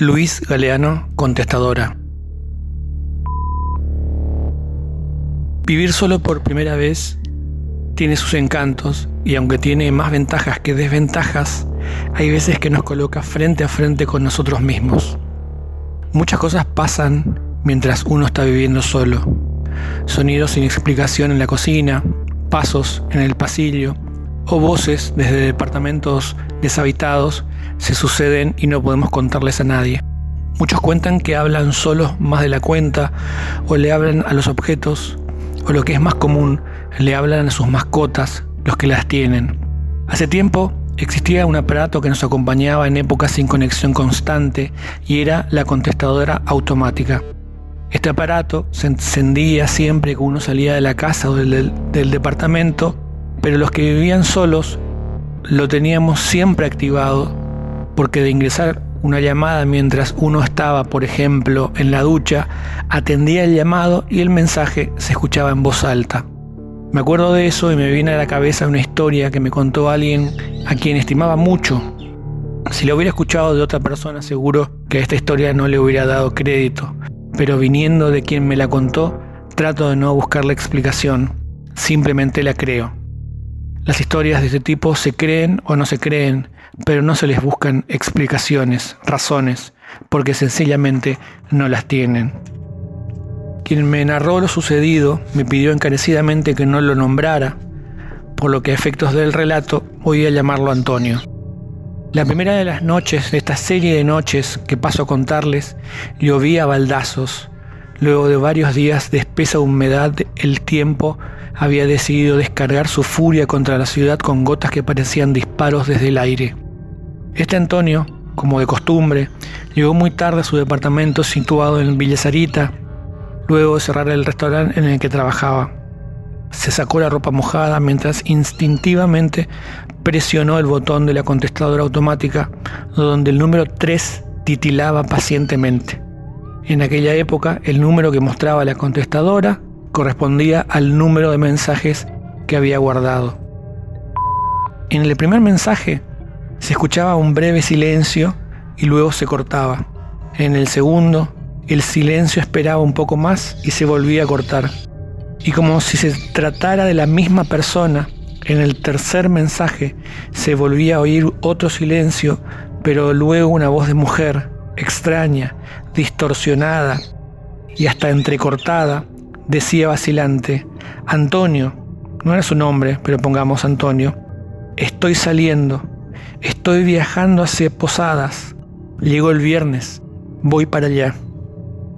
Luis Galeano, contestadora. Vivir solo por primera vez tiene sus encantos y aunque tiene más ventajas que desventajas, hay veces que nos coloca frente a frente con nosotros mismos. Muchas cosas pasan mientras uno está viviendo solo. Sonidos sin explicación en la cocina, pasos en el pasillo o voces desde departamentos deshabitados se suceden y no podemos contarles a nadie. Muchos cuentan que hablan solos más de la cuenta o le hablan a los objetos o lo que es más común, le hablan a sus mascotas, los que las tienen. Hace tiempo existía un aparato que nos acompañaba en épocas sin conexión constante y era la contestadora automática. Este aparato se encendía siempre que uno salía de la casa o del, del departamento, pero los que vivían solos lo teníamos siempre activado porque de ingresar una llamada mientras uno estaba, por ejemplo, en la ducha, atendía el llamado y el mensaje se escuchaba en voz alta. Me acuerdo de eso y me viene a la cabeza una historia que me contó alguien a quien estimaba mucho. Si lo hubiera escuchado de otra persona, seguro que a esta historia no le hubiera dado crédito. Pero viniendo de quien me la contó, trato de no buscar la explicación. Simplemente la creo. Las historias de este tipo se creen o no se creen, pero no se les buscan explicaciones, razones, porque sencillamente no las tienen. Quien me narró lo sucedido me pidió encarecidamente que no lo nombrara, por lo que a efectos del relato voy a llamarlo Antonio. La primera de las noches, de esta serie de noches que paso a contarles, llovía a baldazos. Luego de varios días de espesa humedad, el tiempo había decidido descargar su furia contra la ciudad con gotas que parecían disparos desde el aire. Este Antonio, como de costumbre, llegó muy tarde a su departamento situado en Villa Sarita, luego de cerrar el restaurante en el que trabajaba. Se sacó la ropa mojada mientras instintivamente presionó el botón de la contestadora automática donde el número 3 titilaba pacientemente. En aquella época el número que mostraba la contestadora correspondía al número de mensajes que había guardado. En el primer mensaje se escuchaba un breve silencio y luego se cortaba. En el segundo, el silencio esperaba un poco más y se volvía a cortar. Y como si se tratara de la misma persona, en el tercer mensaje se volvía a oír otro silencio, pero luego una voz de mujer, extraña, distorsionada y hasta entrecortada, decía vacilante, Antonio, no era su nombre, pero pongamos Antonio, estoy saliendo. Estoy viajando hacia Posadas. Llegó el viernes. Voy para allá.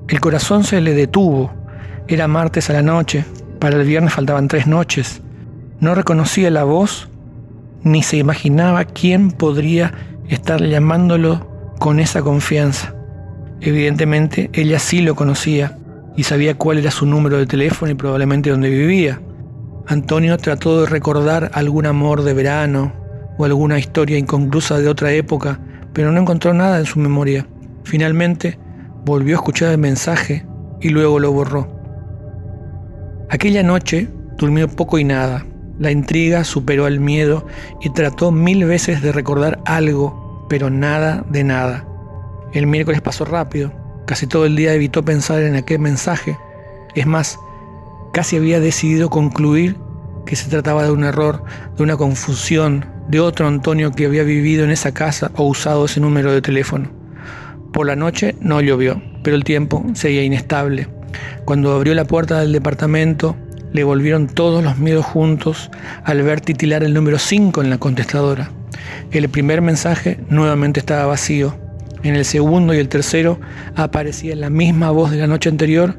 El corazón se le detuvo. Era martes a la noche. Para el viernes faltaban tres noches. No reconocía la voz ni se imaginaba quién podría estar llamándolo con esa confianza. Evidentemente ella sí lo conocía y sabía cuál era su número de teléfono y probablemente dónde vivía. Antonio trató de recordar algún amor de verano, o alguna historia inconclusa de otra época, pero no encontró nada en su memoria. Finalmente, volvió a escuchar el mensaje y luego lo borró. Aquella noche durmió poco y nada. La intriga superó al miedo y trató mil veces de recordar algo, pero nada de nada. El miércoles pasó rápido. Casi todo el día evitó pensar en aquel mensaje. Es más, casi había decidido concluir que se trataba de un error, de una confusión, de otro Antonio que había vivido en esa casa o usado ese número de teléfono. Por la noche no llovió, pero el tiempo seguía inestable. Cuando abrió la puerta del departamento, le volvieron todos los miedos juntos al ver titilar el número 5 en la contestadora. El primer mensaje nuevamente estaba vacío. En el segundo y el tercero aparecía la misma voz de la noche anterior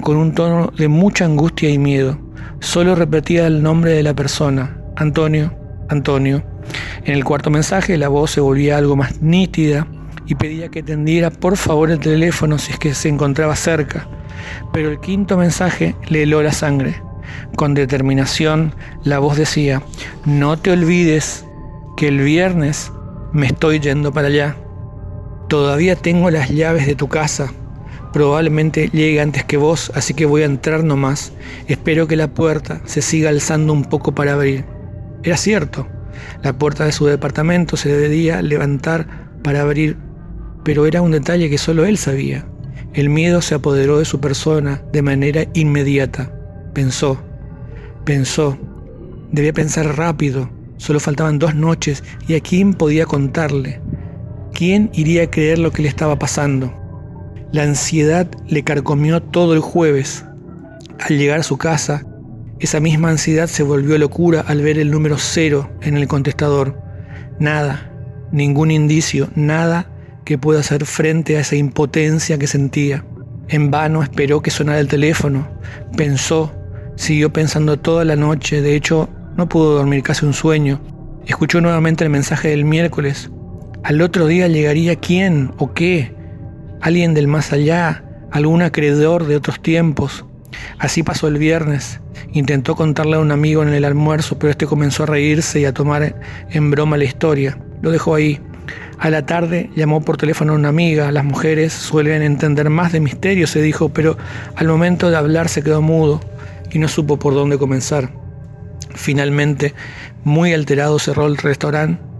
con un tono de mucha angustia y miedo. Solo repetía el nombre de la persona, Antonio, Antonio. En el cuarto mensaje la voz se volvía algo más nítida y pedía que tendiera por favor el teléfono si es que se encontraba cerca. Pero el quinto mensaje le heló la sangre. Con determinación la voz decía, no te olvides que el viernes me estoy yendo para allá. Todavía tengo las llaves de tu casa. Probablemente llegue antes que vos, así que voy a entrar nomás. Espero que la puerta se siga alzando un poco para abrir. Era cierto. La puerta de su departamento se debía levantar para abrir pero era un detalle que solo él sabía. El miedo se apoderó de su persona de manera inmediata. Pensó, pensó, debía pensar rápido, solo faltaban dos noches y a quién podía contarle. ¿Quién iría a creer lo que le estaba pasando? La ansiedad le carcomió todo el jueves. Al llegar a su casa, esa misma ansiedad se volvió locura al ver el número cero en el contestador. Nada, ningún indicio, nada que pueda hacer frente a esa impotencia que sentía. En vano esperó que sonara el teléfono, pensó, siguió pensando toda la noche, de hecho no pudo dormir casi un sueño. Escuchó nuevamente el mensaje del miércoles. Al otro día llegaría quién o qué, alguien del más allá, algún acreedor de otros tiempos. Así pasó el viernes. Intentó contarle a un amigo en el almuerzo, pero este comenzó a reírse y a tomar en broma la historia. Lo dejó ahí. A la tarde llamó por teléfono a una amiga. Las mujeres suelen entender más de misterio, se dijo, pero al momento de hablar se quedó mudo y no supo por dónde comenzar. Finalmente, muy alterado, cerró el restaurante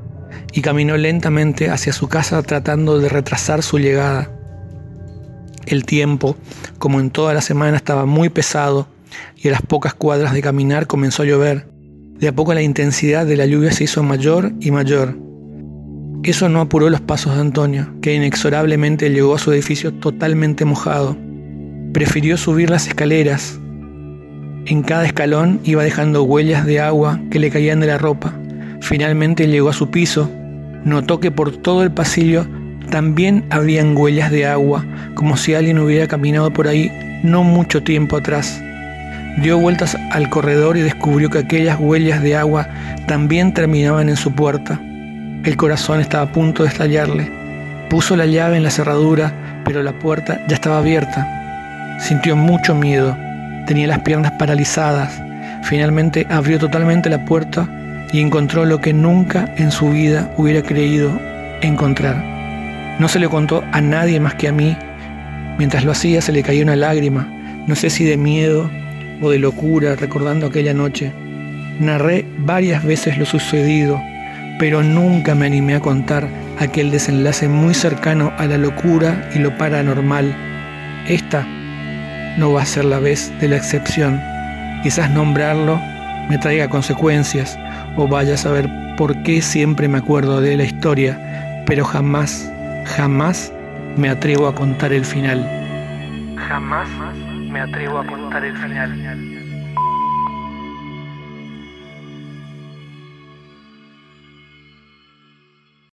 y caminó lentamente hacia su casa tratando de retrasar su llegada. El tiempo, como en toda la semana, estaba muy pesado y a las pocas cuadras de caminar comenzó a llover. De a poco la intensidad de la lluvia se hizo mayor y mayor. Eso no apuró los pasos de Antonio, que inexorablemente llegó a su edificio totalmente mojado. Prefirió subir las escaleras. En cada escalón iba dejando huellas de agua que le caían de la ropa. Finalmente llegó a su piso. Notó que por todo el pasillo también habían huellas de agua, como si alguien hubiera caminado por ahí no mucho tiempo atrás. Dio vueltas al corredor y descubrió que aquellas huellas de agua también terminaban en su puerta. El corazón estaba a punto de estallarle. Puso la llave en la cerradura, pero la puerta ya estaba abierta. Sintió mucho miedo. Tenía las piernas paralizadas. Finalmente abrió totalmente la puerta y encontró lo que nunca en su vida hubiera creído encontrar. No se le contó a nadie más que a mí. Mientras lo hacía se le caía una lágrima, no sé si de miedo o de locura recordando aquella noche. Narré varias veces lo sucedido, pero nunca me animé a contar aquel desenlace muy cercano a la locura y lo paranormal. Esta no va a ser la vez de la excepción. Quizás nombrarlo me traiga consecuencias o vaya a saber por qué siempre me acuerdo de la historia, pero jamás, jamás me atrevo a contar el final. Jamás me atrevo a contar el final.